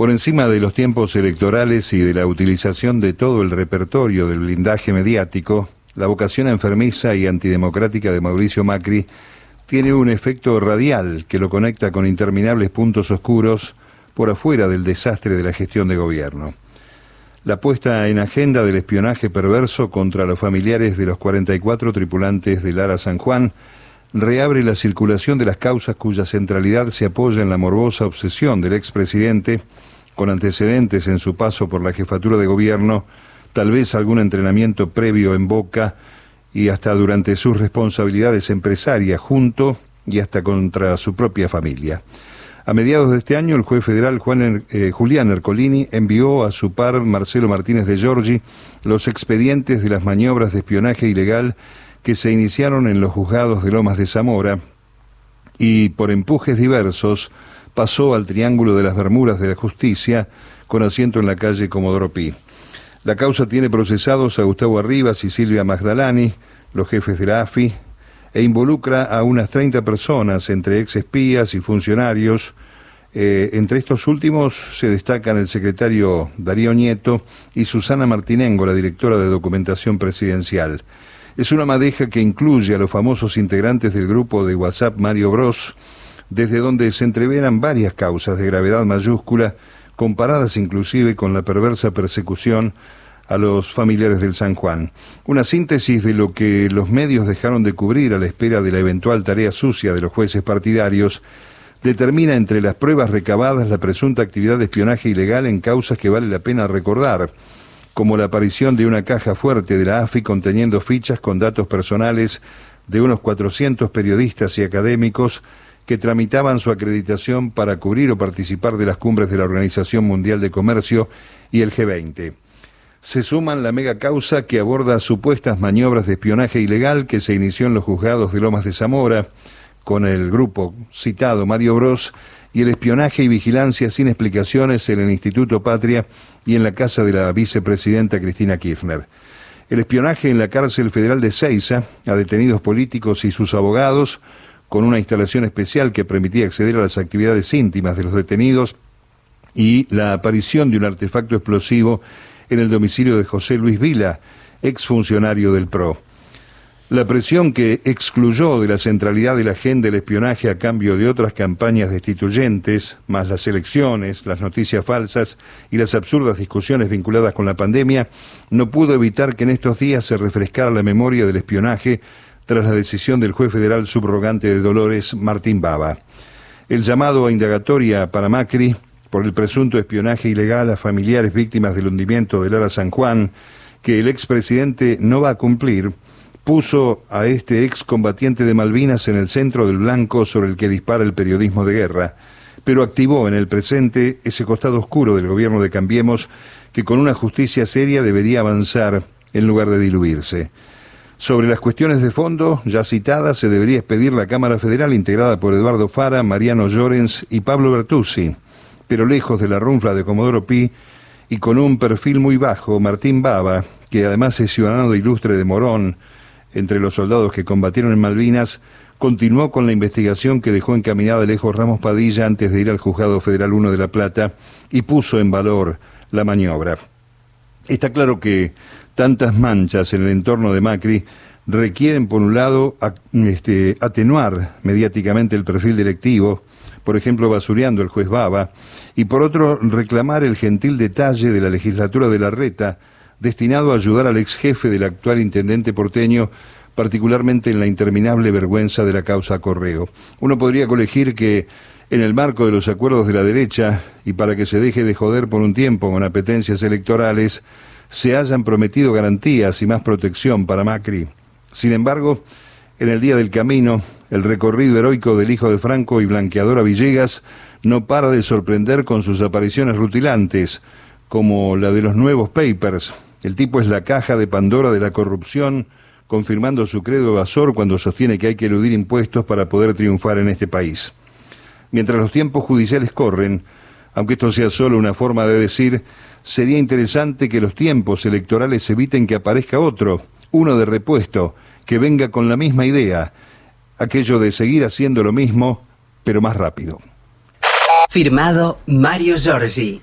Por encima de los tiempos electorales y de la utilización de todo el repertorio del blindaje mediático, la vocación enfermiza y antidemocrática de Mauricio Macri tiene un efecto radial que lo conecta con interminables puntos oscuros por afuera del desastre de la gestión de gobierno. La puesta en agenda del espionaje perverso contra los familiares de los 44 tripulantes del Lara San Juan reabre la circulación de las causas cuya centralidad se apoya en la morbosa obsesión del expresidente con antecedentes en su paso por la jefatura de gobierno, tal vez algún entrenamiento previo en Boca y hasta durante sus responsabilidades empresarias junto y hasta contra su propia familia. A mediados de este año, el juez federal Juan, eh, Julián Ercolini envió a su par Marcelo Martínez de Giorgi los expedientes de las maniobras de espionaje ilegal que se iniciaron en los juzgados de Lomas de Zamora y por empujes diversos pasó al Triángulo de las Bermudas de la Justicia, con asiento en la calle Comodoro Pi. La causa tiene procesados a Gustavo Arribas y Silvia Magdalani, los jefes de la AFI, e involucra a unas 30 personas, entre ex espías y funcionarios. Eh, entre estos últimos se destacan el secretario Darío Nieto y Susana Martinengo, la directora de documentación presidencial. Es una madeja que incluye a los famosos integrantes del grupo de WhatsApp Mario Bros, desde donde se entreveran varias causas de gravedad mayúscula, comparadas inclusive con la perversa persecución a los familiares del San Juan. Una síntesis de lo que los medios dejaron de cubrir a la espera de la eventual tarea sucia de los jueces partidarios determina entre las pruebas recabadas la presunta actividad de espionaje ilegal en causas que vale la pena recordar, como la aparición de una caja fuerte de la AFI conteniendo fichas con datos personales de unos 400 periodistas y académicos que tramitaban su acreditación para cubrir o participar de las cumbres de la Organización Mundial de Comercio y el G20. Se suman la mega causa que aborda supuestas maniobras de espionaje ilegal que se inició en los juzgados de Lomas de Zamora con el grupo citado Mario Bros y el espionaje y vigilancia sin explicaciones en el Instituto Patria y en la casa de la vicepresidenta Cristina Kirchner. El espionaje en la cárcel federal de Ceiza a detenidos políticos y sus abogados con una instalación especial que permitía acceder a las actividades íntimas de los detenidos y la aparición de un artefacto explosivo en el domicilio de José Luis Vila, exfuncionario del PRO. La presión que excluyó de la centralidad de la agenda el espionaje a cambio de otras campañas destituyentes, más las elecciones, las noticias falsas y las absurdas discusiones vinculadas con la pandemia, no pudo evitar que en estos días se refrescara la memoria del espionaje tras la decisión del juez federal subrogante de Dolores, Martín Baba. El llamado a indagatoria para Macri por el presunto espionaje ilegal a familiares víctimas del hundimiento del Ala San Juan, que el expresidente no va a cumplir, puso a este excombatiente de Malvinas en el centro del blanco sobre el que dispara el periodismo de guerra, pero activó en el presente ese costado oscuro del gobierno de Cambiemos que con una justicia seria debería avanzar en lugar de diluirse. Sobre las cuestiones de fondo, ya citadas, se debería expedir la Cámara Federal integrada por Eduardo Fara, Mariano Llorens y Pablo Bertuzzi, pero lejos de la runfla de Comodoro Pi y con un perfil muy bajo, Martín Baba, que además es ciudadano ilustre de Morón, entre los soldados que combatieron en Malvinas, continuó con la investigación que dejó encaminada lejos Ramos Padilla antes de ir al Juzgado Federal 1 de La Plata y puso en valor la maniobra. Está claro que tantas manchas en el entorno de Macri requieren, por un lado, este, atenuar mediáticamente el perfil directivo, por ejemplo, basureando el juez Baba, y por otro, reclamar el gentil detalle de la legislatura de la Reta, destinado a ayudar al ex jefe del actual intendente porteño, particularmente en la interminable vergüenza de la causa Correo. Uno podría colegir que en el marco de los acuerdos de la derecha, y para que se deje de joder por un tiempo con apetencias electorales, se hayan prometido garantías y más protección para Macri. Sin embargo, en el día del camino, el recorrido heroico del hijo de Franco y blanqueadora Villegas no para de sorprender con sus apariciones rutilantes, como la de los nuevos papers. El tipo es la caja de Pandora de la corrupción, confirmando su credo evasor cuando sostiene que hay que eludir impuestos para poder triunfar en este país. Mientras los tiempos judiciales corren, aunque esto sea solo una forma de decir, sería interesante que los tiempos electorales eviten que aparezca otro, uno de repuesto, que venga con la misma idea, aquello de seguir haciendo lo mismo, pero más rápido. Firmado Mario Giorgi.